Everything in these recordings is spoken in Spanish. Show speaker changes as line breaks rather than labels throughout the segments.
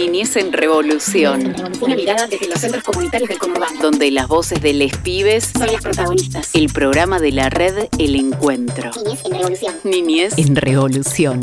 Niñez en Revolución.
Una mirada desde los centros comunitarios del conurbano.
Donde las voces de les pibes
son las protagonistas.
El programa de la red El Encuentro.
Niñez en Revolución.
Niñez en Revolución.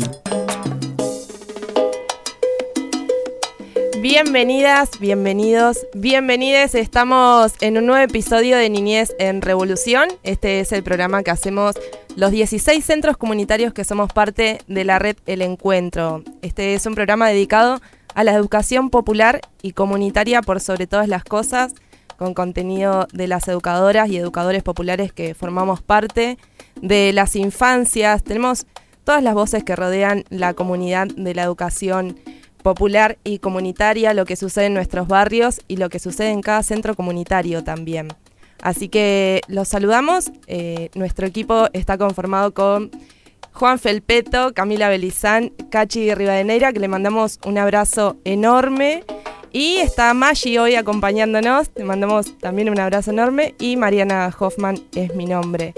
Bienvenidas, bienvenidos, bienvenides. Estamos en un nuevo episodio de Niñez en Revolución. Este es el programa que hacemos los 16 centros comunitarios que somos parte de la red El Encuentro. Este es un programa dedicado a la educación popular y comunitaria por sobre todas las cosas, con contenido de las educadoras y educadores populares que formamos parte, de las infancias. Tenemos todas las voces que rodean la comunidad de la educación popular y comunitaria, lo que sucede en nuestros barrios y lo que sucede en cada centro comunitario también. Así que los saludamos. Eh, nuestro equipo está conformado con Juan Felpeto, Camila Belizán, Cachi Rivadeneira, que le mandamos un abrazo enorme. Y está Maggi hoy acompañándonos, le mandamos también un abrazo enorme. Y Mariana Hoffman es mi nombre.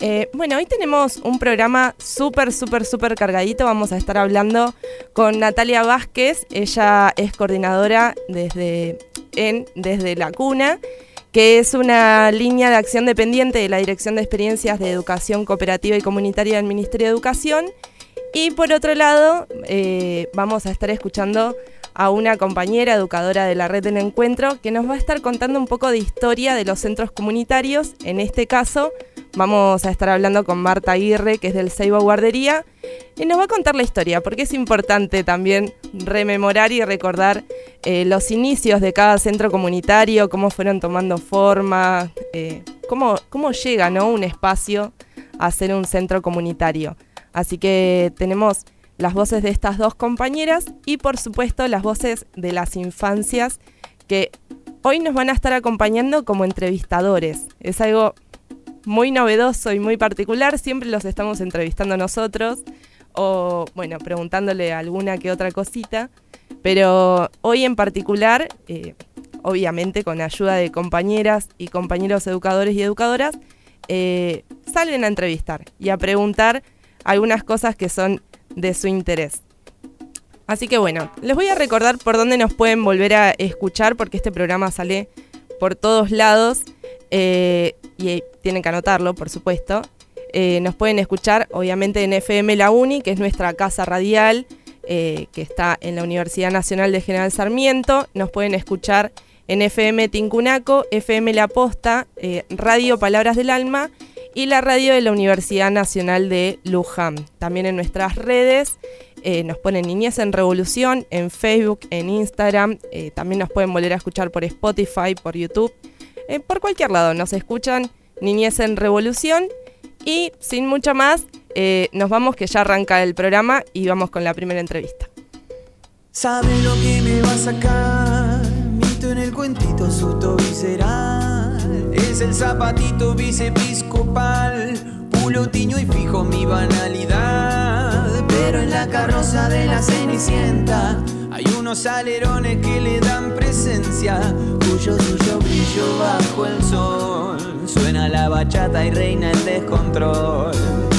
Eh, bueno, hoy tenemos un programa súper, súper, súper cargadito. Vamos a estar hablando con Natalia Vázquez. Ella es coordinadora desde, en, desde la cuna, que es una línea de acción dependiente de la Dirección de Experiencias de Educación Cooperativa y Comunitaria del Ministerio de Educación. Y por otro lado, eh, vamos a estar escuchando a una compañera educadora de la red del encuentro que nos va a estar contando un poco de historia de los centros comunitarios, en este caso Vamos a estar hablando con Marta Aguirre, que es del Seibo Guardería, y nos va a contar la historia, porque es importante también rememorar y recordar eh, los inicios de cada centro comunitario, cómo fueron tomando forma, eh, cómo, cómo llega ¿no? un espacio a ser un centro comunitario. Así que tenemos las voces de estas dos compañeras y por supuesto las voces de las infancias que hoy nos van a estar acompañando como entrevistadores. Es algo muy novedoso y muy particular. Siempre los estamos entrevistando nosotros o, bueno, preguntándole alguna que otra cosita. Pero hoy en particular, eh, obviamente con ayuda de compañeras y compañeros educadores y educadoras, eh, salen a entrevistar y a preguntar algunas cosas que son de su interés. Así que bueno, les voy a recordar por dónde nos pueden volver a escuchar porque este programa sale por todos lados. Eh, y tienen que anotarlo, por supuesto. Eh, nos pueden escuchar, obviamente, en FM La Uni, que es nuestra casa radial, eh, que está en la Universidad Nacional de General Sarmiento. Nos pueden escuchar en FM Tincunaco, FM La Posta, Radio Palabras del Alma y la radio de la Universidad Nacional de Luján. También en nuestras redes nos ponen Niñez en Revolución, en Facebook, en Instagram. también nos pueden volver a escuchar por Spotify, por YouTube. Eh, por cualquier lado. Nos escuchan Niñez en Revolución y sin mucho más, eh, nos vamos que ya arranca el programa y vamos con la primera entrevista.
¿Sabe lo que me va a sacar? Mito en el cuentito susto visceral. Es el zapatito vicepiscopal, pulotiño y fijo mi banalidad. Pero en la carroza de la cenicienta hay unos alerones que le dan presencia, cuyo suyo brillo bajo el sol. Suena la bachata y reina el descontrol.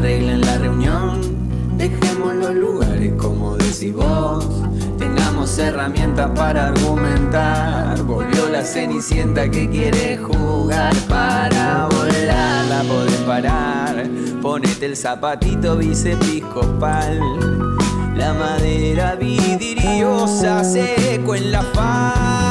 Pongamos una regla en la reunión. Dejemos los lugares como decís vos. Tengamos herramientas para argumentar. Volvió la cenicienta que quiere jugar para volar. La podés parar. Ponete el zapatito vicepiscopal. La madera vidriosa seco en la fábula.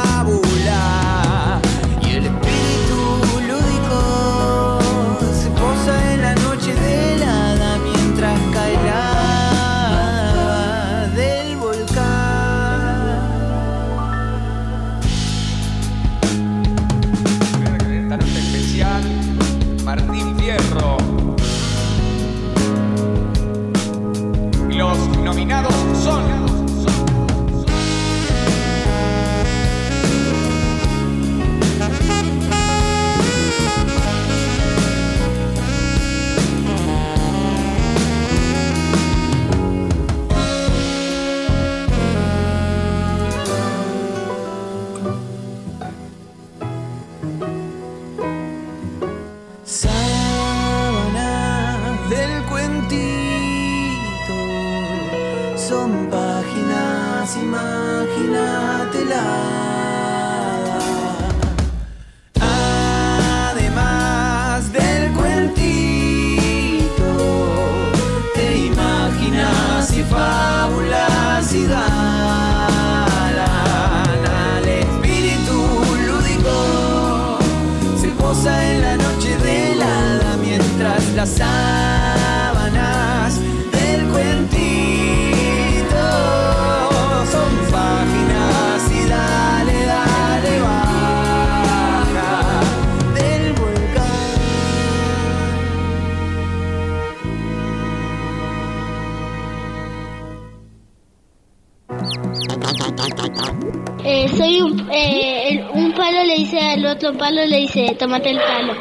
Dice al otro palo, le dice, tómate el palo.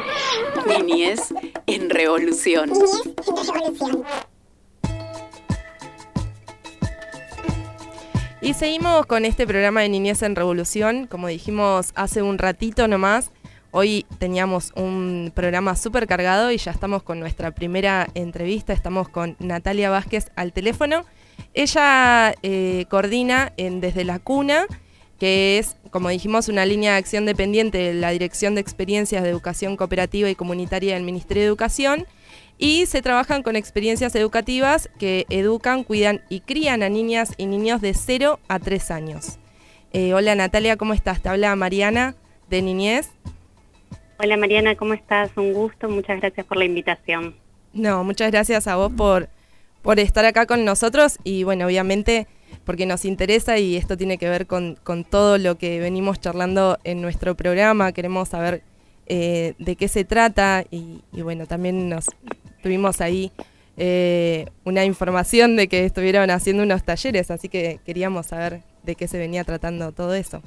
Niñez en revolución.
Y seguimos con este programa de Niñez en Revolución. Como dijimos hace un ratito nomás, hoy teníamos un programa súper cargado y ya estamos con nuestra primera entrevista. Estamos con Natalia Vázquez al teléfono. Ella eh, coordina en Desde la Cuna, que es, como dijimos, una línea de acción dependiente de la Dirección de Experiencias de Educación Cooperativa y Comunitaria del Ministerio de Educación. Y se trabajan con experiencias educativas que educan, cuidan y crían a niñas y niños de 0 a 3 años. Eh, hola Natalia, ¿cómo estás? Te habla Mariana de Niñez.
Hola Mariana, ¿cómo estás? Un gusto, muchas gracias por la invitación.
No, muchas gracias a vos por, por estar acá con nosotros y bueno, obviamente porque nos interesa y esto tiene que ver con, con todo lo que venimos charlando en nuestro programa. Queremos saber eh, de qué se trata y, y bueno, también nos tuvimos ahí eh, una información de que estuvieron haciendo unos talleres, así que queríamos saber de qué se venía tratando todo eso.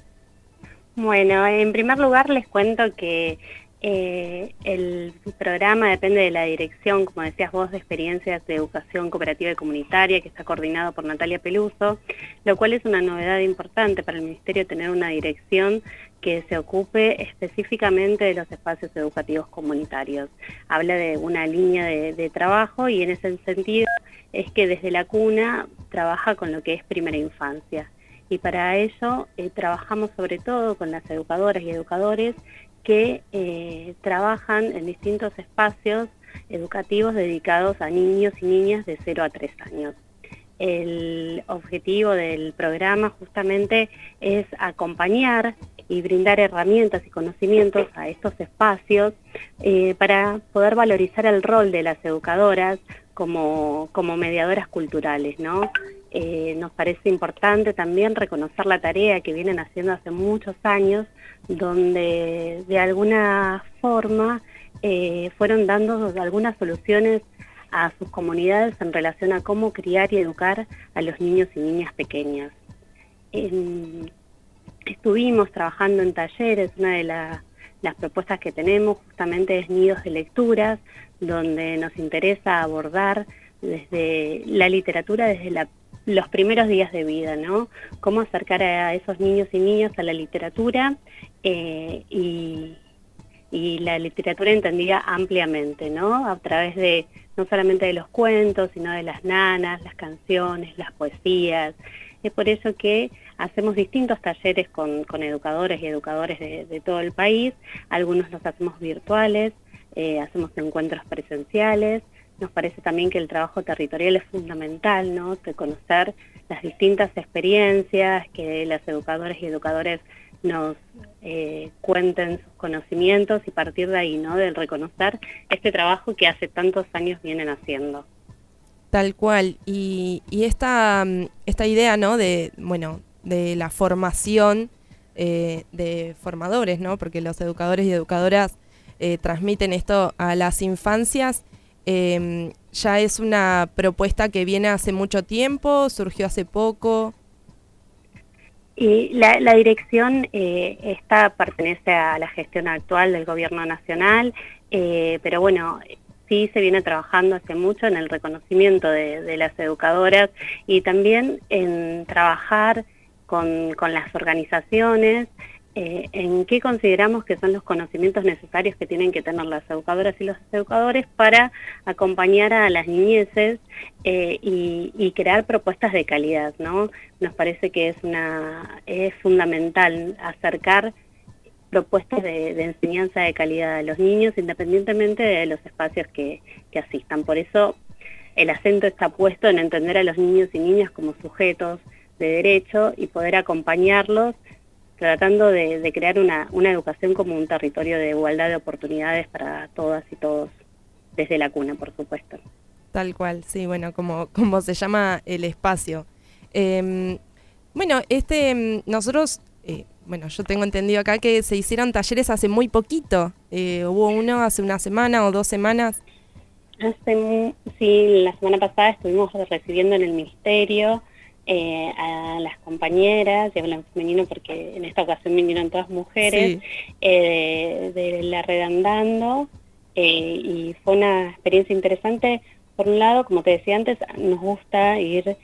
Bueno, en primer lugar les cuento que eh, el programa depende de la dirección, como decías vos, de experiencias de educación cooperativa y comunitaria, que está coordinado por Natalia Peluso, lo cual es una novedad importante para el Ministerio tener una dirección que se ocupe específicamente de los espacios educativos comunitarios. Habla de una línea de, trabajo y en ese sentido es que desde la cuna trabaja con lo que es primera infancia y para ello eh, trabajamos sobre todo con las educadoras y educadores que eh, trabajan en distintos espacios educativos dedicados a niños y niñas de 0 a 3 años. El objetivo del programa justamente es acompañar y brindar herramientas y conocimientos a estos espacios eh, para poder valorizar el rol de las educadoras como, como mediadoras culturales, ¿no? Eh, nos parece importante también reconocer la tarea que vienen haciendo hace muchos años, donde de alguna forma eh, fueron dando algunas soluciones a sus comunidades en relación a cómo criar y educar a los niños y niñas pequeñas. Estuvimos trabajando en talleres, una de la- las propuestas que tenemos justamente es nidos de lecturas, donde nos interesa abordar desde la literatura desde la- los primeros días de vida, ¿no? Cómo acercar a esos niños y niñas a la literatura eh, y, y la literatura entendida ampliamente, ¿no? A través de no solamente de los cuentos, sino de las nanas, las canciones, las poesías. Es por eso que hacemos distintos talleres con, con educadores y educadores de, todo el país. Algunos los hacemos virtuales, eh, hacemos encuentros presenciales. Nos parece también que el trabajo territorial es fundamental, ¿no? De conocer las distintas experiencias que las educadoras y educadores nos eh, cuenten sus conocimientos y partir de ahí, ¿no? Del reconocer este trabajo que hace tantos años vienen haciendo.
Tal cual. Y, y esta, esta idea, ¿no? De, bueno, de la formación eh, de formadores, ¿no? Porque los educadores y educadoras eh, transmiten esto a las infancias. Eh, ya es una propuesta que viene hace mucho tiempo, surgió hace poco.
Y la, la dirección, eh, pertenece a la gestión actual del Gobierno Nacional, eh, pero bueno, sí se viene trabajando hace mucho en el reconocimiento de, de las educadoras y también en trabajar con, con las organizaciones eh, en qué consideramos que son los conocimientos necesarios que tienen que tener las educadoras y los educadores para acompañar a las niñeces eh, y, crear propuestas de calidad, ¿no? Nos parece que es una es fundamental acercar propuestas de, enseñanza de calidad a los niños independientemente de los espacios que, que asistan. Por eso el acento está puesto en entender a los niños y niñas como sujetos de derecho y poder acompañarlos tratando de, crear una, educación como un territorio de igualdad de oportunidades para todas y todos, desde la cuna, por supuesto.
Tal cual, sí, bueno, como, como se llama el espacio. Em, bueno, este, em, nosotros, eh, bueno, yo tengo entendido acá que se hicieron talleres hace muy poquito. Eh, hubo uno hace una semana o dos semanas.
Hace, sí, la semana pasada estuvimos recibiendo en el ministerio eh, a las compañeras, y hablo en femenino porque en esta ocasión vinieron todas mujeres, eh, de, la Redandando, eh, y fue una experiencia interesante. Por un lado, como te decía antes, nos gusta ir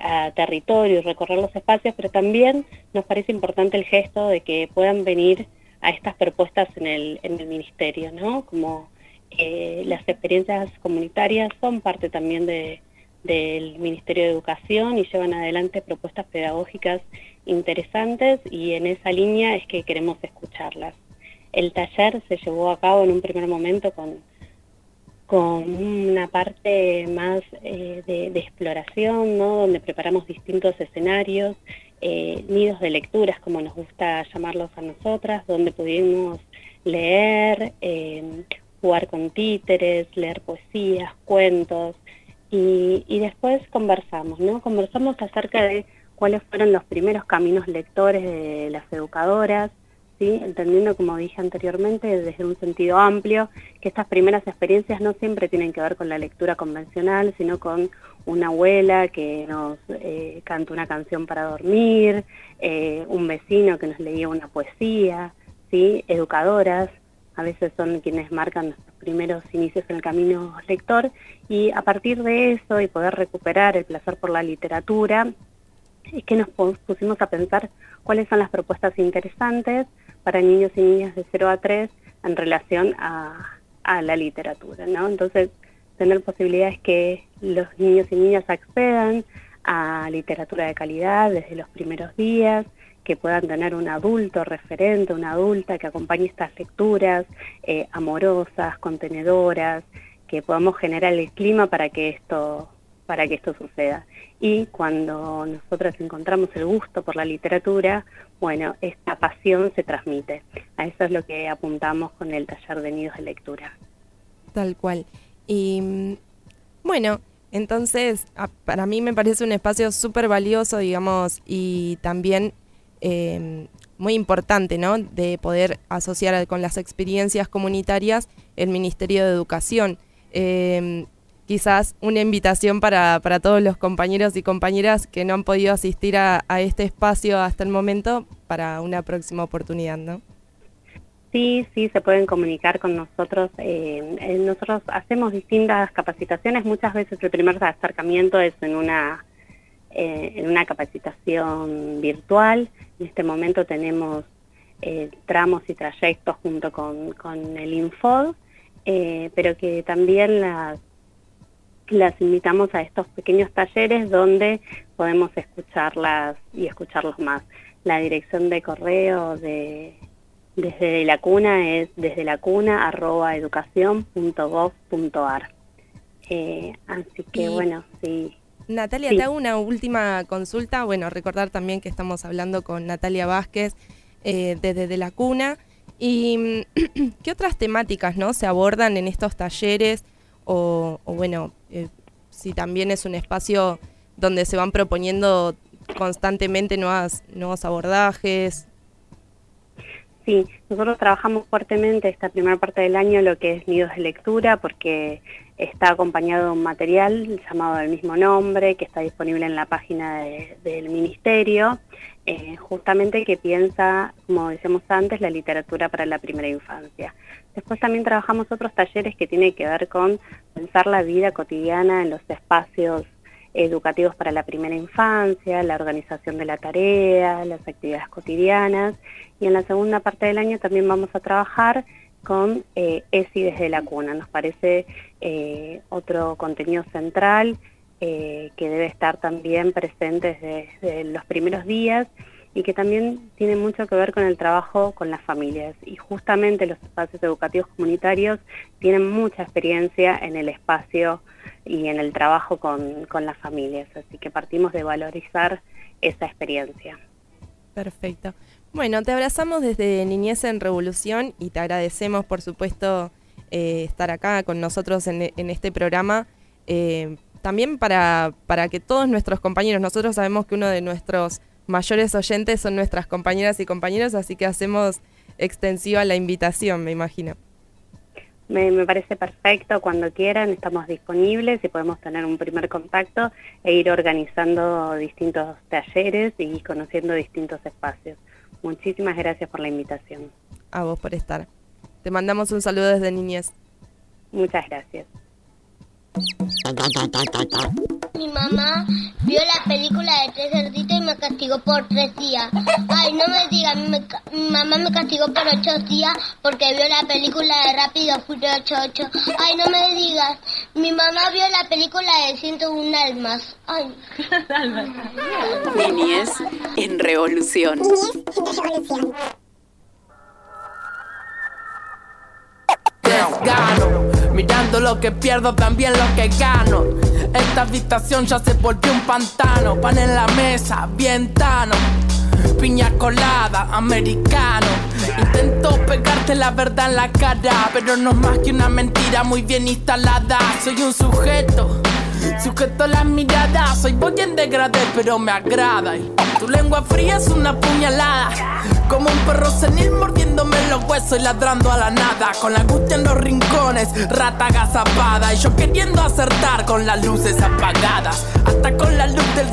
a territorio y recorrer los espacios, pero también nos parece importante el gesto de que puedan venir a estas propuestas en el, en el ministerio, ¿no? Como las experiencias comunitarias son parte también de, del Ministerio de Educación y llevan adelante propuestas pedagógicas interesantes y en esa línea es que queremos escucharlas. El taller se llevó a cabo en un primer momento con, con una parte más eh, de, exploración, ¿no? donde preparamos distintos escenarios, eh, nidos de lecturas, como nos gusta llamarlos a nosotras, donde pudimos leer, eh, jugar con títeres, leer poesías, cuentos, y, después conversamos, ¿no? Conversamos acerca de cuáles fueron los primeros caminos lectores de las educadoras, ¿sí? entendiendo, como dije anteriormente, desde un sentido amplio, que estas primeras experiencias no siempre tienen que ver con la lectura convencional, sino con una abuela que nos eh, canta una canción para dormir, eh, un vecino que nos leía una poesía, ¿sí? educadoras, a veces son quienes marcan nuestros primeros inicios en el camino lector y a partir de eso y poder recuperar el placer por la literatura, es que nos pusimos a pensar cuáles son las propuestas interesantes para niños y niñas de 0 a 3 en relación a, la literatura, ¿no? Entonces, tener posibilidades que los niños y niñas accedan a literatura de calidad desde los primeros días, que puedan tener un adulto referente, una adulta que acompañe estas lecturas eh, amorosas, contenedoras, que podamos generar el clima para que esto para que esto suceda. Y cuando nosotros encontramos el gusto por la literatura, bueno, esta pasión se transmite. A eso es lo que apuntamos con el taller de nidos de lectura.
Tal cual. Y bueno, entonces para mí me parece un espacio súper valioso, digamos, y también Em, muy importante, ¿no? De poder asociar con las experiencias comunitarias el Ministerio de Educación. Em, quizás una invitación para, para, todos los compañeros y compañeras que no han podido asistir a, este espacio hasta el momento para una próxima oportunidad, ¿no?
Sí, sí, se pueden comunicar con nosotros. Em, eh, nosotros hacemos distintas capacitaciones. Muchas veces el primer acercamiento es en una eh, en una capacitación virtual. En este momento tenemos eh, tramos y trayectos junto con, el Infod, eh, pero que también las, las invitamos a estos pequeños talleres donde podemos escucharlas y escucharlos más. La dirección de correo de desde la cuna es desde la cuna arroba educación.gov.ar. así que bueno, sí,
Natalia, te hago una última consulta. Bueno, recordar también que estamos hablando con Natalia Vázquez eh, desde la cuna. ¿Y qué otras temáticas no se abordan en estos talleres? O, bueno, eh, si también es un espacio donde se van proponiendo constantemente nuevas, nuevos abordajes.
Sí, nosotros trabajamos fuertemente esta primera parte del año lo que es nidos de lectura porque está acompañado de un material llamado del mismo nombre que está disponible en la página del ministerio, eh, justamente que piensa, como decíamos antes, la literatura para la primera infancia. Después también trabajamos otros talleres que tienen que ver con pensar la vida cotidiana en los espacios educativos para la primera infancia, la organización de la tarea, las actividades cotidianas y en la segunda parte del año también vamos a trabajar con eh, ESI desde la cuna. Nos parece eh, otro contenido central eh, que debe estar también presente desde, los primeros días y que también tiene mucho que ver con el trabajo con las familias. Y justamente los espacios educativos comunitarios tienen mucha experiencia en el espacio y en el trabajo con, con las familias, así que partimos de valorizar esa experiencia.
Perfecto. Bueno, te abrazamos desde Niñez en Revolución y te agradecemos, por supuesto, eh, estar acá con nosotros en, este programa. Eh, también para, para que todos nuestros compañeros, nosotros sabemos que uno de nuestros mayores oyentes son nuestras compañeras y compañeros, así que hacemos extensiva la invitación, me imagino.
Me, me, parece perfecto, cuando quieran estamos disponibles y podemos tener un primer contacto e ir organizando distintos talleres y conociendo distintos espacios. Muchísimas gracias por la invitación.
A vos por estar. Te mandamos un saludo desde Niñez.
Muchas gracias.
Mi mamá vio la película de Tres Cerditos y me castigó por tres días. Ay, no me digas, mi mamá me castigó por ocho días porque vio la película de Rápido Furioso 8. Ay, no me digas, mi mamá vio la película de 101 almas. Ay.
Niñez en revolución.
Gano, mirando lo que pierdo, también lo que gano. Esta habitación ya se volvió un pantano. Pan en la mesa, bien tano. Piña colada, americano. Intento pegarte la verdad en la cara, pero no es más que una mentira muy bien instalada. Soy un sujeto. Sujeto las miradas, soy voy en degradé, pero me agrada. Tu lengua fría es una puñalada. Como un perro senil mordiéndome los huesos y ladrando a la nada. Con la angustia en los rincones, rata agazapada. Y yo queriendo acertar con las luces apagadas.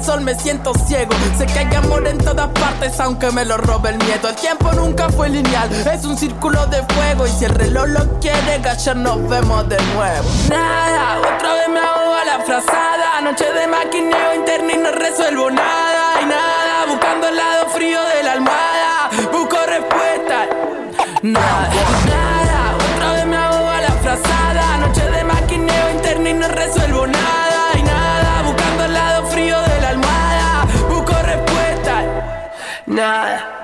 Sol me siento ciego. Sé que hay amor en todas partes, aunque me lo robe el miedo. El tiempo nunca fue lineal, es un círculo de fuego. Y si el reloj lo quiere, gallar nos vemos de nuevo. Nada, otra vez me ahogo a la frazada. Noche de maquineo interno y no resuelvo nada. Y nada, buscando el lado frío de la almohada. Busco respuesta. Nada, nada, otra vez me ahogo a la frazada. Noche de maquineo interno y no resuelvo nada, Nada.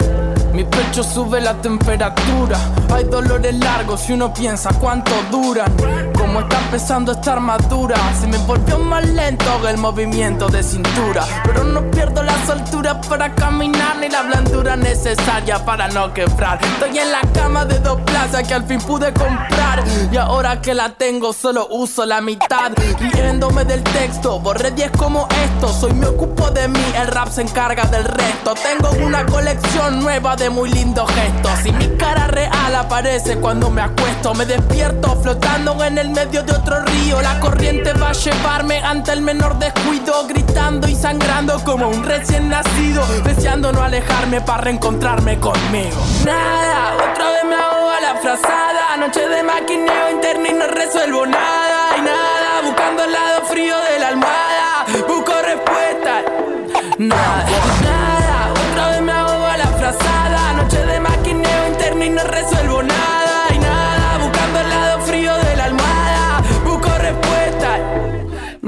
Pecho sube la temperatura. Hay dolores largos y uno piensa cuánto duran. Como está empezando esta armadura, se me volvió más lento el movimiento de cintura. Pero no pierdo las alturas para caminar ni la blandura necesaria para no quebrar. Estoy en la cama de dos plazas que al fin pude comprar. Y ahora que la tengo, solo uso la mitad. Riéndome del texto, borré 10 como esto. Soy me ocupo de mí, el rap se encarga del resto. Tengo una colección nueva de muy lindos gestos. Y mi cara real aparece cuando me acuesto. Me despierto flotando en el medio de otro río. La corriente va a llevarme ante el menor descuido. Gritando y sangrando como un recién nacido. Deseando no alejarme para reencontrarme conmigo. Nada, otra vez me ahogo a la frazada. Noche de maquineo interno y no resuelvo nada. Y nada, buscando el lado frío de la almohada. Busco respuesta. Nada,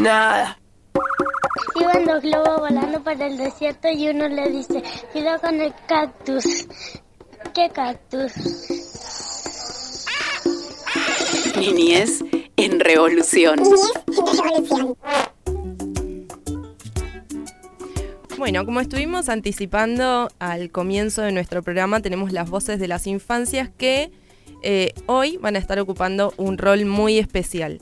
Nada.
Iban dos globos volando por el desierto y uno le dice, cuidado con el cactus. ¿Qué cactus?
Niñez en revolución.
Bueno, como estuvimos anticipando al comienzo de nuestro programa, tenemos las voces de las infancias que eh, hoy van a estar ocupando un rol muy especial.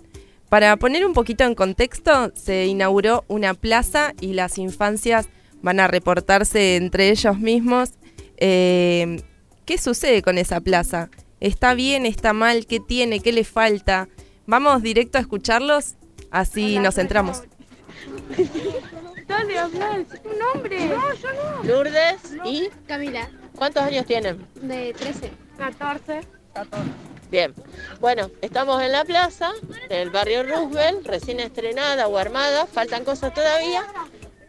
Para poner un poquito en contexto, se inauguró una plaza y las infancias van a reportarse entre ellos mismos. Eh, ¿Qué sucede con esa plaza? ¿Está bien? ¿Está mal? ¿Qué tiene? ¿Qué le falta? Vamos directo a escucharlos, así nos centramos.
Dale, habla, tu nombre.
No, yo no. Lourdes y
Camila,
¿cuántos años tienen?
de 13. 14.
14. Bien. Bueno, estamos en la plaza del barrio Roosevelt, recién estrenada o armada. Faltan cosas todavía.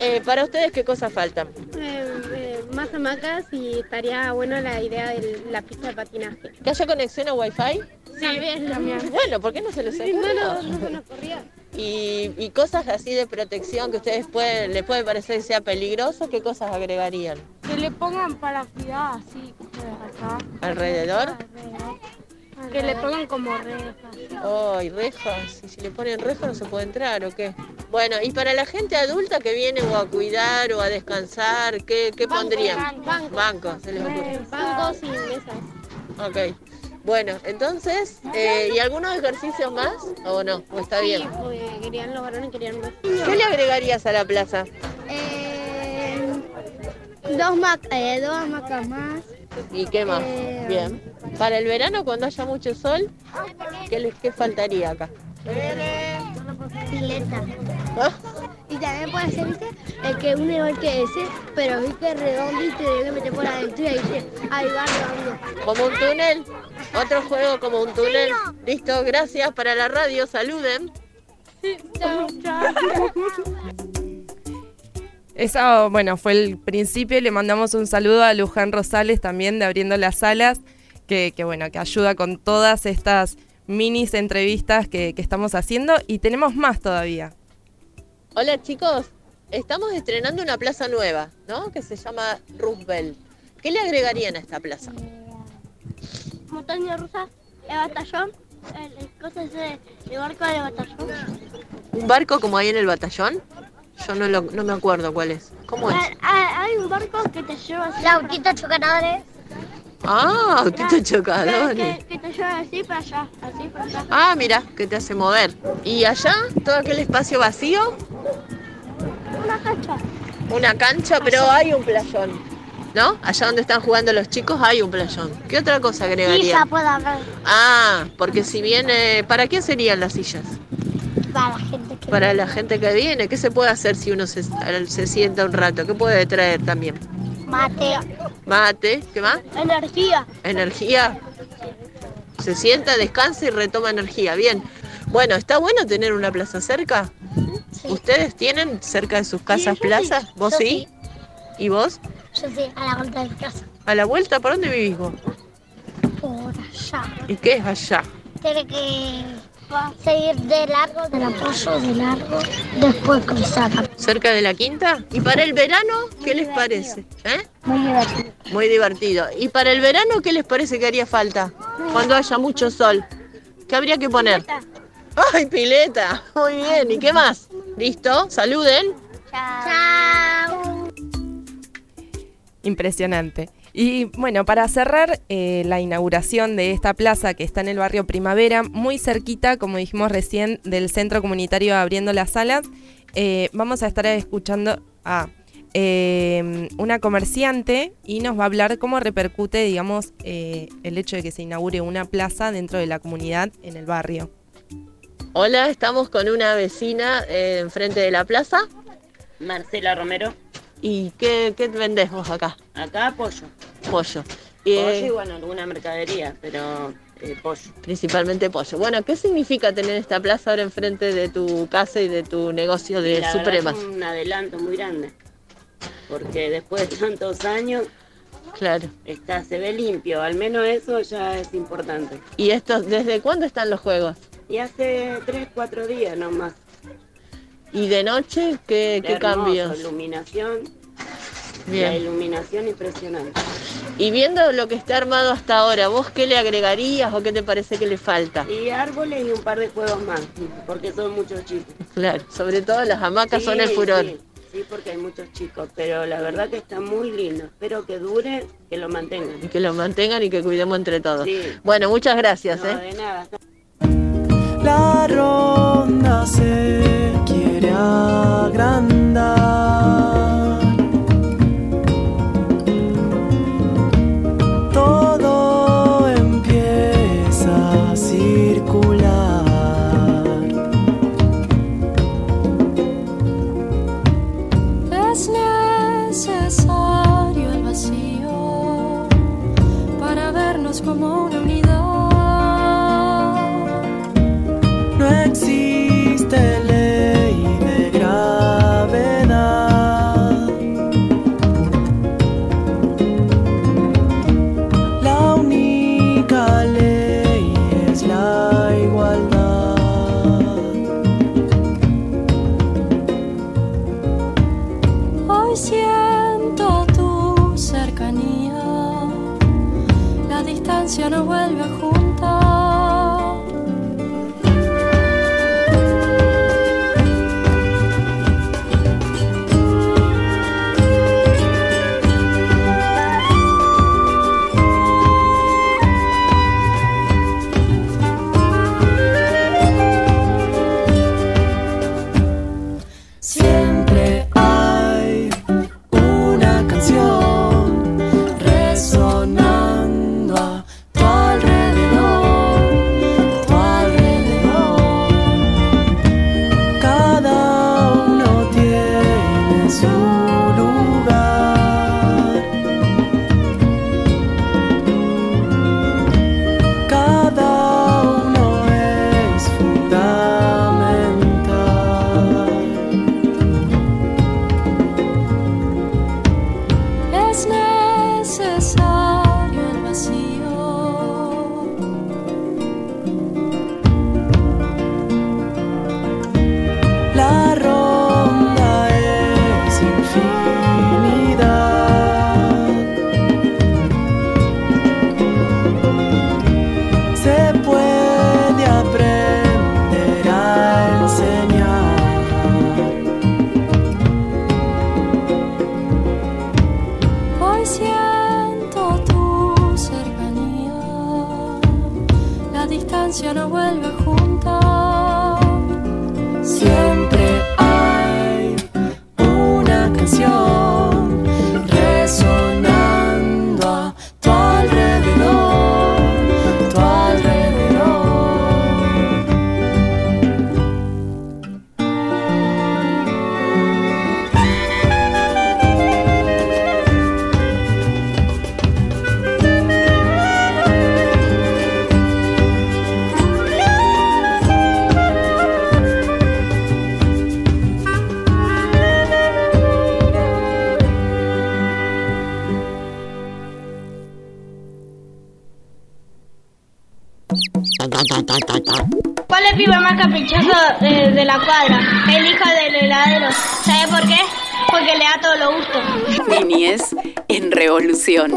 Eh, para ustedes, ¿qué cosas faltan?
Eh, más hamacas y estaría bueno la idea de la pista de patinaje.
¿Que haya conexión a Wi-Fi?
Sí, bien, también.
Bueno, ¿por qué no se les
No,
ocurrió?
no, no se nos corría.
Y, y cosas así de protección que ustedes pueden, les puede parecer que sea peligroso, ¿qué cosas agregarían?
Que le pongan para cuidar así, acá.
¿Alrededor?
Que le pongan como rejas.
Ay, rejas. ¿Y si le ponen rejas no se puede entrar o qué? Bueno, y para la gente adulta que viene o a cuidar o a descansar, ¿qué, qué pondrían?
bancos.
Bancos, se les ocurre.
Eh, bancos y mesas.
Ok. Bueno, entonces, eh, ¿y algunos ejercicios más o no? ¿O está bien?
Sí, porque querían los varones, querían más.
¿Qué le agregarías a la plaza?
dos, dos hamacas más.
¿Y qué más?
Eh,
Bien. Para el verano, cuando haya mucho sol, ¿qué, les, qué faltaría acá?
Pileta.
¿Ah?
Y también puede ser, ¿viste? El que uno igual que ese, pero viste redondo y te debe meter por adentro y te, ahí va rodando.
¿Como un túnel? ¿Otro juego como un túnel? Listo, gracias para la radio, saluden.
Chao, chao.
Eso, bueno, fue el principio. Le mandamos un saludo a Luján Rosales también de Abriendo las Alas, que, que, bueno, que ayuda con todas estas minis entrevistas que, que estamos haciendo y tenemos más todavía.
Hola chicos, estamos estrenando una plaza nueva, ¿no? Que se llama Roosevelt. ¿Qué le agregarían a esta plaza?
Montaña rusa, el batallón, el barco del batallón.
¿Un barco como hay en el batallón? Yo no, lo- no me acuerdo cuál es. ¿Cómo es?
Ah, hay un barco que te lleva así. Lautitos chocadores.
Ah, autito chocadores.
que, que te lleva así para allá, así para allá.
Ah, mira, que te hace mover. ¿Y allá? ¿Todo aquel espacio vacío?
Una cancha.
Una cancha, pero hay un playón. ¿No? Allá donde están jugando los chicos hay un playón. ¿Qué otra cosa agregaría?
puede haber
Ah, porque si viene... ¿Para qué serían las sillas?
para la gente.
Para la gente que viene. ¿Qué se puede hacer si uno se, se sienta un rato? ¿Qué puede traer también?
Mate.
Mate, ¿qué más?
Energía.
Energía. Se sienta, descansa y retoma energía. Bien. Bueno, ¿está bueno tener una plaza cerca? ¿Ustedes tienen cerca de sus casas
sí.
plazas? ¿Vos sí? ¿Y vos?
Yo sí, a la vuelta de mi casa.
¿A la vuelta? ¿Por dónde vivís vos?
Por allá.
¿Y qué es allá?
Tiene que seguir de largo, del apoyo de largo, después cruzar.
¿Cerca de la quinta? ¿Y para el verano qué les parece? ¿Eh?
Muy divertido.
Muy divertido. ¿Y para el verano qué les parece que haría falta? Cuando haya mucho sol. ¿Qué habría que poner? ¡Ay, pileta! Muy bien. ¿Y qué más? ¿Listo? Saluden.
Chao.
Impresionante. Y bueno, para cerrar eh, la inauguración de esta plaza que está en el barrio Primavera, muy cerquita, como dijimos recién, del centro comunitario Abriendo las Salas, eh, vamos a estar escuchando a eh, una comerciante y nos va a hablar cómo repercute, digamos, eh, el hecho de que se inaugure una plaza dentro de la comunidad en el barrio.
Hola, estamos con una vecina eh, enfrente de la plaza.
Marcela Romero,
¿Y qué, qué vendés vos acá?
acá pollo.
Pollo.
Pollo
Eh,
y bueno, alguna mercadería, pero eh, pollo.
Principalmente pollo. Bueno, ¿qué significa tener esta plaza ahora enfrente de tu casa y de tu negocio de
La
Supremas?
es un adelanto muy grande, porque después de tantos años
Claro.
está, se ve limpio, al menos eso ya es importante.
¿Y esto, desde cuándo están los juegos?
Y hace 3, 4 días nomás.
¿Y de noche qué, qué
Hermoso,
cambios?
iluminación, la iluminación impresionante.
Y viendo lo que está armado hasta ahora, ¿vos qué le agregarías o qué te parece que le falta?
Y árboles y un par de juegos más, porque son muchos chicos.
Claro, sobre todo las hamacas son el furor.
Sí, sí, porque hay muchos chicos, pero la verdad que está muy lindo. Espero que dure, que lo mantengan.
Y que lo mantengan y que cuidemos entre todos.
Sí.
Bueno, muchas gracias.
No,
¿eh?
de nada.
La ronda se quiere agrandar. De la
cuadra? El hijo del heladero. ¿Sabe por qué? Porque le da todo lo gusto.
Niñez en revolución.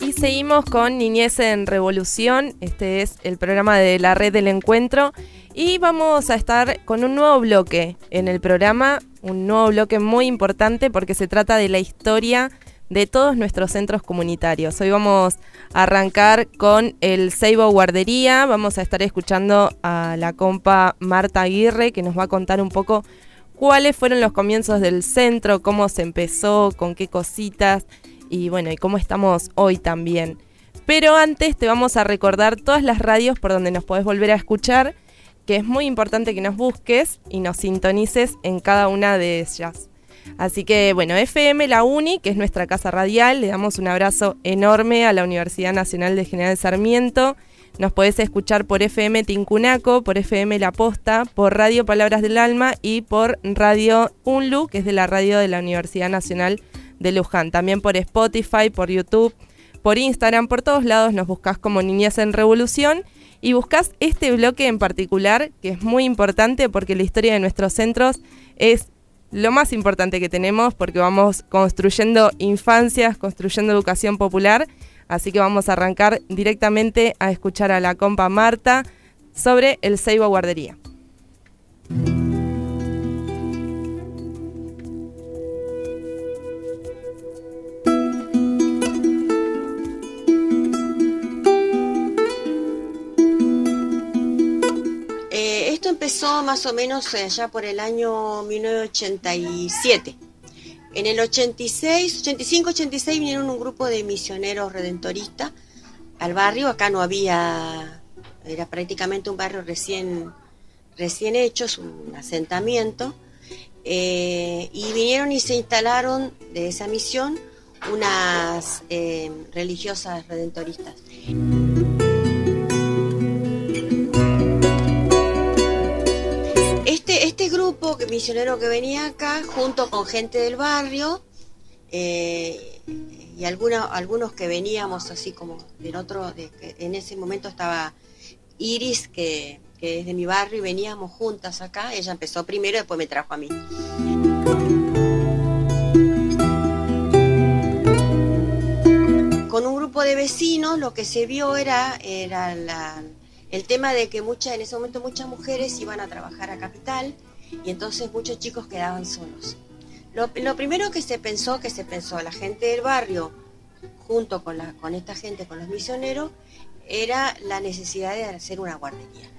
Y seguimos con Niñez en Revolución. Este es el programa de la Red del Encuentro. Y vamos a estar con un nuevo bloque en el programa. Un nuevo bloque muy importante porque se trata de la historia de todos nuestros centros comunitarios. Hoy vamos a arrancar con el Seibo Guardería. Vamos a estar escuchando a la compa Marta Aguirre que nos va a contar un poco cuáles fueron los comienzos del centro, cómo se empezó, con qué cositas y bueno, y cómo estamos hoy también. Pero antes te vamos a recordar todas las radios por donde nos podés volver a escuchar, que es muy importante que nos busques y nos sintonices en cada una de ellas. Así que bueno, FM La Uni, que es nuestra casa radial, le damos un abrazo enorme a la Universidad Nacional de General Sarmiento. Nos podés escuchar por FM Tincunaco, por FM La Posta, por Radio Palabras del Alma y por Radio UNLU, que es de la radio de la Universidad Nacional de Luján. También por Spotify, por YouTube, por Instagram, por todos lados nos buscas como Niñez en Revolución y buscas este bloque en particular, que es muy importante porque la historia de nuestros centros es lo más importante que tenemos porque vamos construyendo infancias, construyendo educación popular. Así que vamos a arrancar directamente a escuchar a la compa Marta sobre el Seibo Guardería.
Eh, esto empezó más o menos allá por el año 1987. En el 86, 85, 86 vinieron un grupo de misioneros redentoristas al barrio. Acá no había, era prácticamente un barrio recién, recién hecho, es un asentamiento. Eh, y vinieron y se instalaron de esa misión unas eh, religiosas redentoristas. Grupo misionero que venía acá, junto con gente del barrio, eh, y alguna- algunos que veníamos así como del otro, en ese momento estaba Iris, que, que es de mi barrio, y veníamos juntas acá. Ella empezó primero y después me trajo a mí. Con un grupo de vecinos lo que se vio era, era la- el tema de que muchas, en ese momento muchas mujeres iban a trabajar a Capital y entonces muchos chicos quedaban solos. Lo, lo primero que se pensó, que se pensó la gente del barrio, junto con, la, con esta gente, con los misioneros, era la necesidad de hacer una guardería.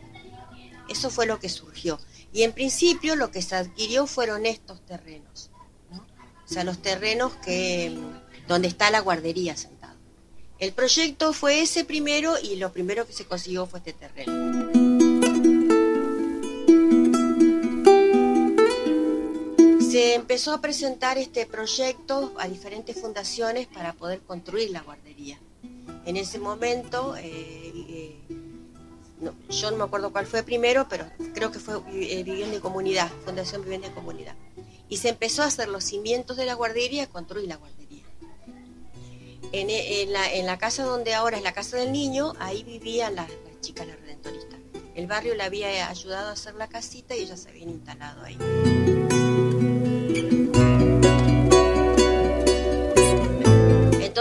Eso fue lo que surgió. Y en principio lo que se adquirió fueron estos terrenos. ¿no? O sea, los terrenos que, donde está la guardería sentado. El proyecto fue ese primero y lo primero que se consiguió fue este terreno. Se empezó a presentar este proyecto a diferentes fundaciones para poder construir la guardería. En ese momento, eh, eh, yo no me acuerdo cuál fue primero, pero creo que fue eh, Vivienda y Comunidad, Fundación Vivienda y Comunidad. Y se empezó a hacer los cimientos de la guardería construir la guardería. En, en la casa donde ahora es la casa del niño, ahí vivían las, las chicas, las redentoristas. El barrio le había ayudado a hacer la casita y ellas se habían instalado ahí.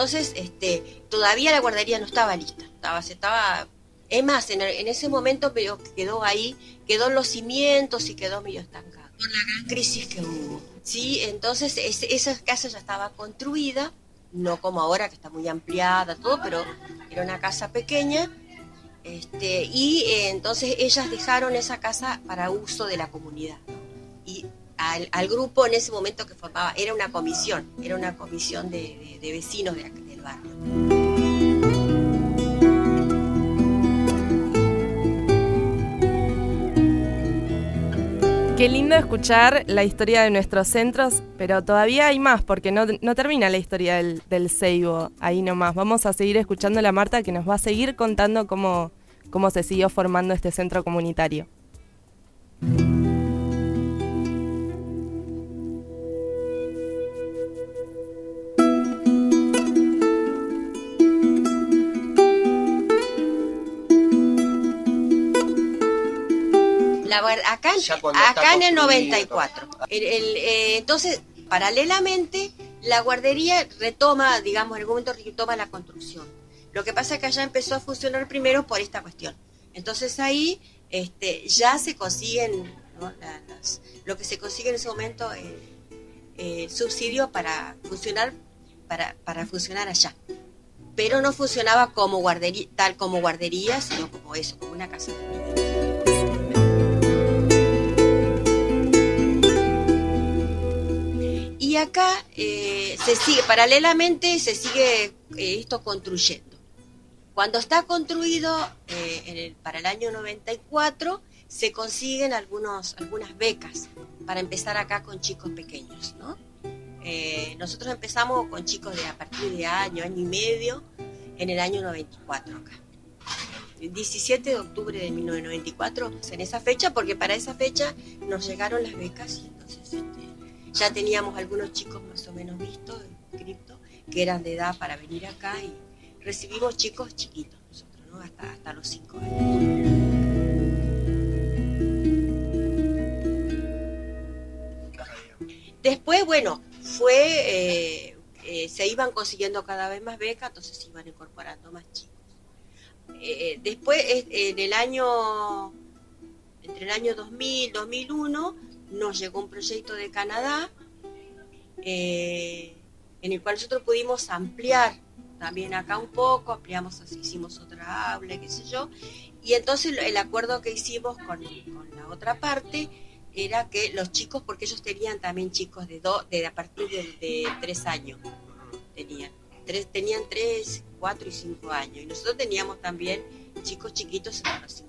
Entonces, este, todavía la guardería no estaba lista. Estaba, se estaba, es más, en, en ese momento pero quedó ahí, quedó en los cimientos y quedó medio estancado. Por la gran crisis que hubo. Sí, entonces es- esa casa ya estaba construida, no como ahora que está muy ampliada, todo, pero era una casa pequeña. Este, y eh, entonces ellas dejaron esa casa para uso de la comunidad. Y al, grupo en ese momento que formaba, era una comisión, era una comisión de, vecinos del barrio.
Qué lindo escuchar la historia de nuestros centros, pero todavía hay más, porque no, no termina la historia del, del Seibo ahí nomás. Vamos a seguir escuchando a la Marta que nos va a seguir contando cómo, cómo se siguió formando este centro comunitario.
La acá acá en el
construido.
94. El- el, eh, entonces, paralelamente, la guardería retoma, digamos, en algún momento retoma la construcción. Lo que pasa es que allá empezó a funcionar primero por esta cuestión. Entonces ahí este, ya se consiguen, ¿no? La- las- lo que se consigue en ese momento, eh, eh, subsidio para funcionar, para, para funcionar allá. Pero no funcionaba como guardería, tal como guardería, sino como eso, como una casa acá eh, se sigue, paralelamente se sigue eh, esto construyendo. Cuando está construido eh, para el año 94, se consiguen algunas becas para empezar acá con chicos pequeños. ¿no? Nosotros empezamos con chicos de a partir de año, año y medio, en el año 94 acá. El 17 de octubre de 1994, en esa fecha, porque para esa fecha nos llegaron las becas y entonces este, ya teníamos algunos chicos más o menos vistos, inscriptos, que eran de edad para venir acá y recibimos chicos chiquitos nosotros, ¿no? hasta, hasta los 5 años. Después, bueno, fue, eh, eh, se iban consiguiendo cada vez más becas, entonces se iban incorporando más chicos. Eh, después, en el año, entre el año 2000 2001, nos llegó un proyecto de Canadá, eh, en el cual nosotros pudimos ampliar también acá un poco, ampliamos, hicimos otra aula, qué sé yo, y entonces el acuerdo que hicimos con, con la otra parte era que los chicos, porque ellos tenían también chicos de, do, de a partir de, tres años, tenían, tres, tenían tres, cuatro y cinco años, y nosotros teníamos también chicos chiquitos hasta los.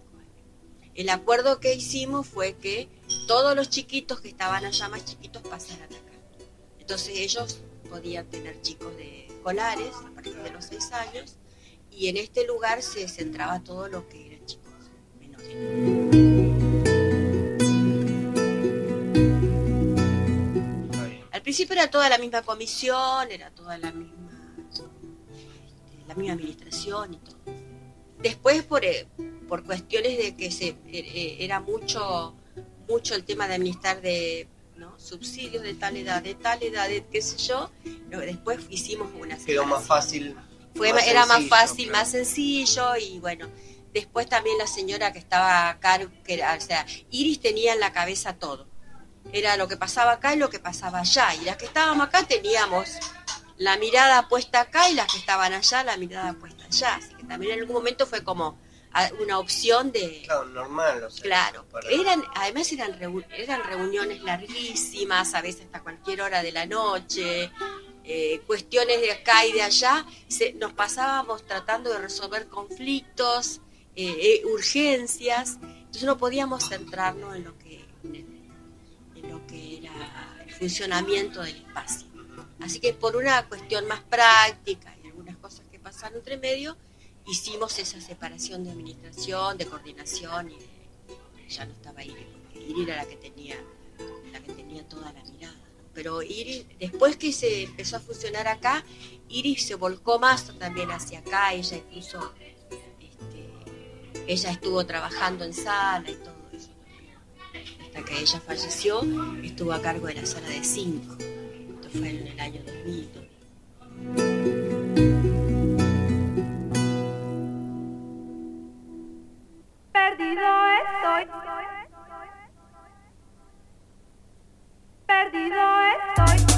El acuerdo que hicimos fue que todos los chiquitos que estaban allá más chiquitos pasaran acá. Entonces ellos podían tener chicos de escolares a partir de los seis años y en este lugar se centraba todo lo que eran chicos menores. principio era toda la misma comisión, era toda la misma, este, la misma administración y todo. Después por, eh, por cuestiones de que se eh, era mucho, mucho el tema de administrar de ¿no? subsidios de tal edad, de tal edad, de qué sé yo, después hicimos una
Quedó más fácil.
fue
más
era más fácil,
claro.
más sencillo y bueno, después también la señora que estaba acá, que era, o sea, Iris tenía en la cabeza todo. Era lo que pasaba acá y lo que pasaba allá. Y las que estábamos acá teníamos la mirada puesta acá y las que estaban allá la mirada puesta allá. Así que también en algún momento fue como una opción de...
Claro, normal. O sea,
Claro,
para-
eran, además eran, reu- eran reuniones larguísimas, a veces hasta cualquier hora de la noche, eh, cuestiones de acá y de allá, se- nos pasábamos tratando de resolver conflictos, eh, eh, urgencias, entonces no podíamos centrarnos en lo que, en, en lo que era el funcionamiento del espacio. Así que por una cuestión más práctica y algunas cosas que pasaron entre medio, hicimos esa separación de administración, de coordinación y ya no estaba Iris, porque Iris era la que tenía, la que tenía toda la mirada. Pero Iris, después que se empezó a funcionar acá, Iris se volcó más también hacia acá, ella incluso, este, ella estuvo trabajando en sala y todo eso. Hasta que ella falleció, estuvo a cargo de la sala de 5. Esto fue en el año 2000.
Perdido estoy. Perdido estoy.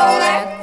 No, Gotole.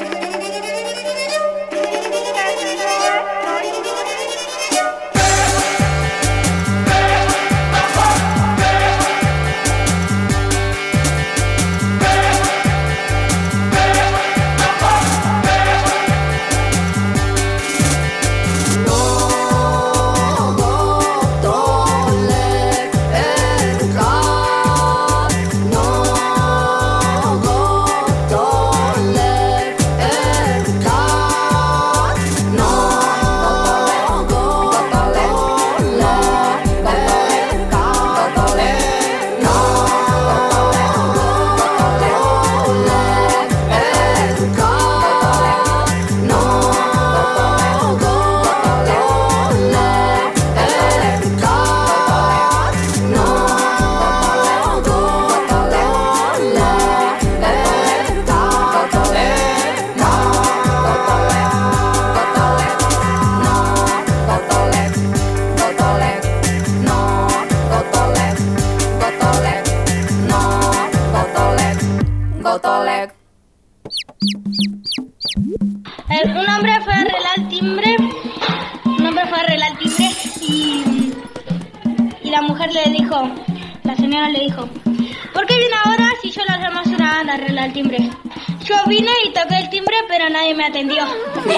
Pero nadie me atendió.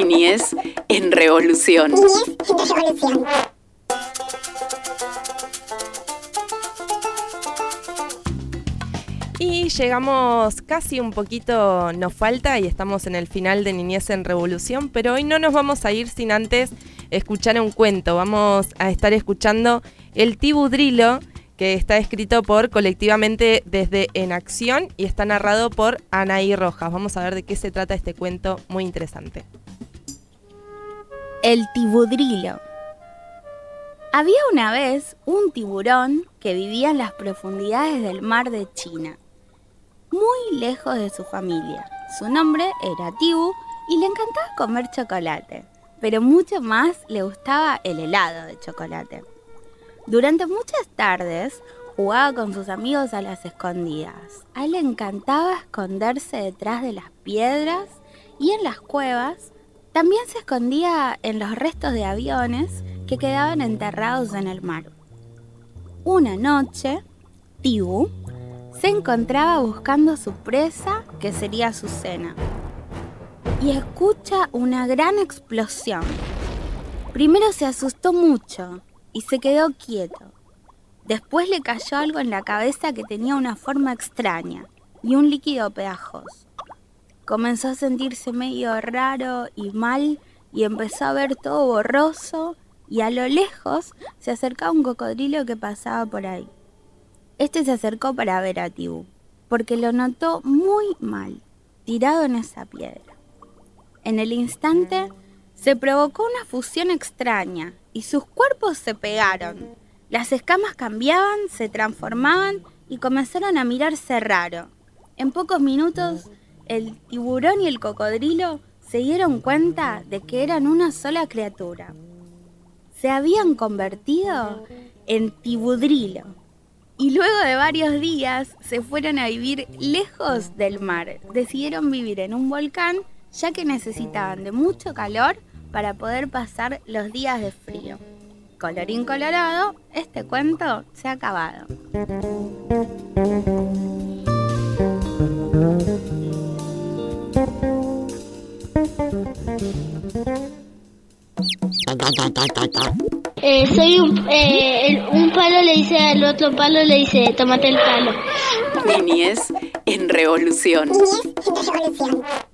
Niñez en revolución.
Y llegamos casi un poquito, nos falta y estamos en el final de Niñez en Revolución, pero hoy no nos vamos a ir sin antes escuchar un cuento. Vamos a estar escuchando El Tibudrilo, que está escrito por colectivamente desde En Acción y está narrado por Anaí Rojas. Vamos a ver de qué se trata este cuento muy interesante.
El tibudrilo. Había una vez un tiburón que vivía en las profundidades del mar de China, muy lejos de su familia. Su nombre era Tibu y le encantaba comer chocolate, pero mucho más le gustaba el helado de chocolate. Durante muchas tardes jugaba con sus amigos a las escondidas. A él le encantaba esconderse detrás de las piedras y en las cuevas. También se escondía en los restos de aviones que quedaban enterrados en el mar. Una noche, Tibu se encontraba buscando su presa, que sería su cena, y escucha una gran explosión. Primero se asustó mucho y se quedó quieto. Después le cayó algo en la cabeza que tenía una forma extraña y un líquido pegajoso. Comenzó a sentirse medio raro y mal y empezó a ver todo borroso y a lo lejos se acercaba un cocodrilo que pasaba por ahí. Este se acercó para ver a Tibu, porque lo notó muy mal, tirado en esa piedra. En el instante se provocó una fusión extraña y sus cuerpos se pegaron. Las escamas cambiaban, se transformaban y comenzaron a mirarse raro. En pocos minutos, el tiburón y el cocodrilo se dieron cuenta de que eran una sola criatura. Se habían convertido en tibudrilo y luego de varios días se fueron a vivir lejos del mar. Decidieron vivir en un volcán ya que necesitaban de mucho calor para poder pasar los días de frío. Colorín colorado, este cuento se ha acabado.
Eh, soy un, eh, un palo le dice al otro palo, le dice, tómate el palo.
Niñez en revolución.
Ama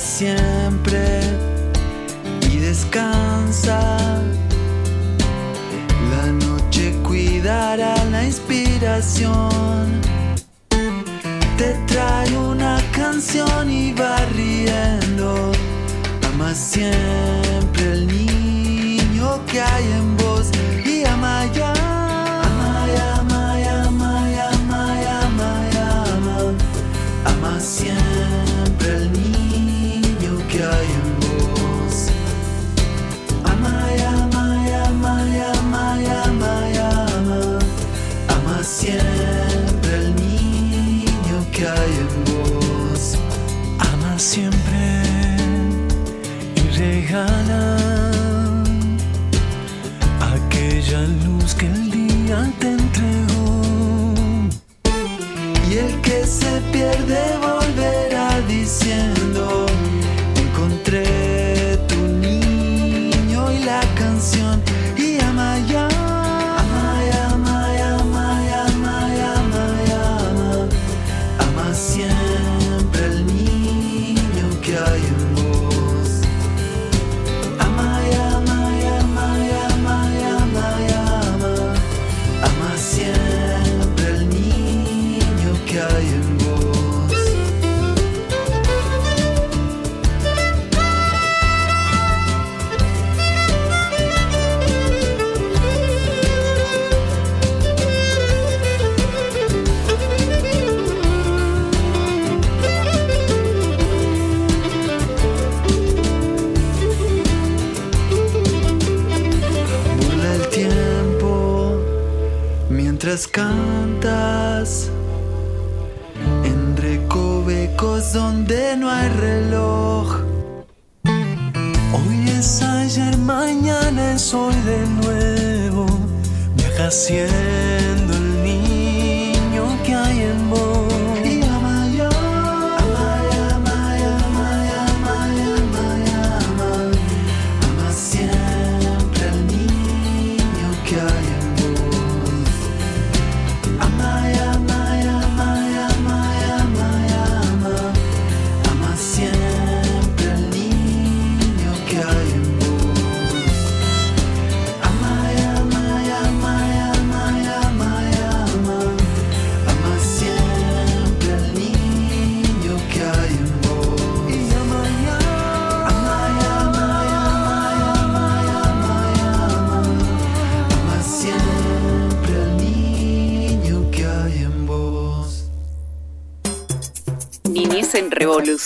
siempre y descansa la noche cuidará la inspiración. Te trae una canción y va riendo. Ama siempre el niño que hay en vos y ama ya.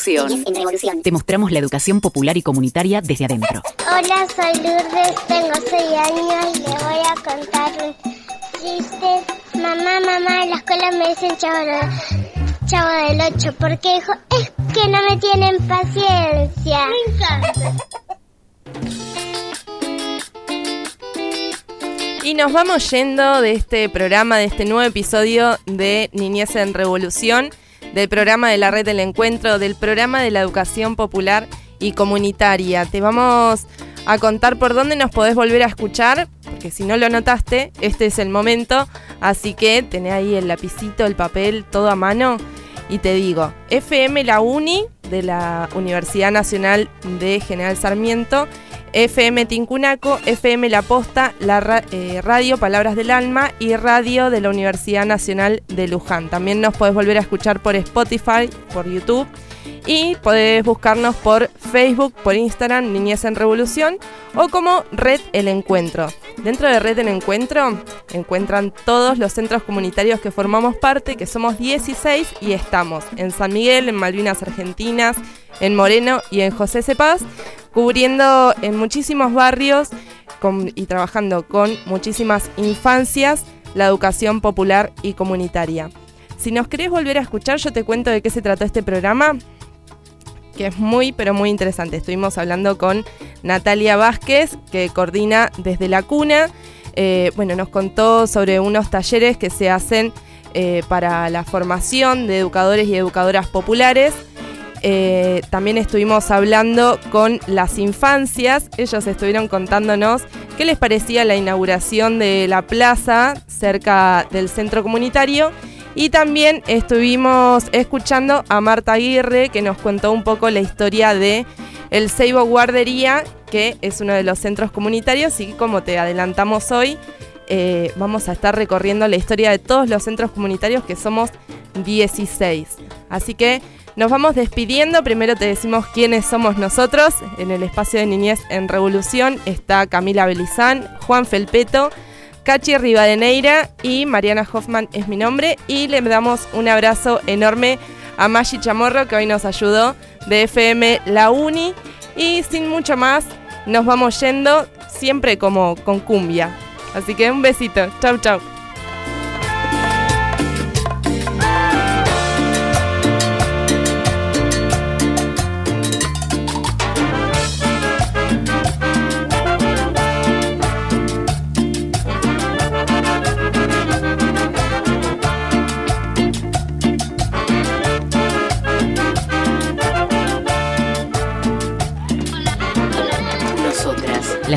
Revolución.
Niñez en revolución.
Te mostramos la educación popular y comunitaria desde adentro.
Hola, soy Lourdes, tengo 6 años y le voy a contar un chiste. Mamá, mamá, en la escuela me dicen chavo, de- chavo del 8 porque hijo, es que no me tienen paciencia. Me encanta.
Y nos vamos yendo de este programa, de este nuevo episodio de Niñez en Revolución, del programa de la Red del Encuentro, del programa de la educación popular y comunitaria. Te vamos a contar por dónde nos podés volver a escuchar, porque si no lo notaste, este es el momento. Así que tené ahí el lapicito, el papel, todo a mano. Y te digo, FM La Uni de la Universidad Nacional de General Sarmiento, FM Tincunaco, FM La Posta, la eh, Radio Palabras del Alma y Radio de la Universidad Nacional de Luján. También nos podés volver a escuchar por Spotify, por YouTube y podés buscarnos por Facebook, por Instagram, Niñez en Revolución o como Red El Encuentro. Dentro de Red El Encuentro encuentran todos los centros comunitarios que formamos parte, que somos 16 y estamos en San Miguel, en Malvinas Argentinas, en Moreno y en José Cepaz, cubriendo en muchísimos barrios y trabajando con muchísimas infancias la educación popular y comunitaria. Si nos querés volver a escuchar, yo te cuento de qué se trató este programa que es muy, pero muy interesante. Estuvimos hablando con Natalia Vázquez, que coordina desde la cuna. Eh, bueno, nos contó sobre unos talleres que se hacen eh, para la formación de educadores y educadoras populares. Eh, también estuvimos hablando con las infancias. Ellos estuvieron contándonos qué les parecía la inauguración de la plaza cerca del centro comunitario. Y también estuvimos escuchando a Marta Aguirre que nos contó un poco la historia de el Seibo Guardería, que es uno de los centros comunitarios y como te adelantamos hoy, eh, vamos a estar recorriendo la historia de todos los centros comunitarios que somos 16. Así que nos vamos despidiendo. Primero te decimos quiénes somos nosotros. En el espacio de niñez en Revolución está Camila Belizán, Juan Felpeto, Cachi Rivadeneira y Mariana Hoffman es mi nombre. Y le damos un abrazo enorme a Maggi Chamorro que hoy nos ayudó de FM La Uni. Y sin mucho más, nos vamos yendo siempre como con cumbia. Así que un besito. Chau, chau.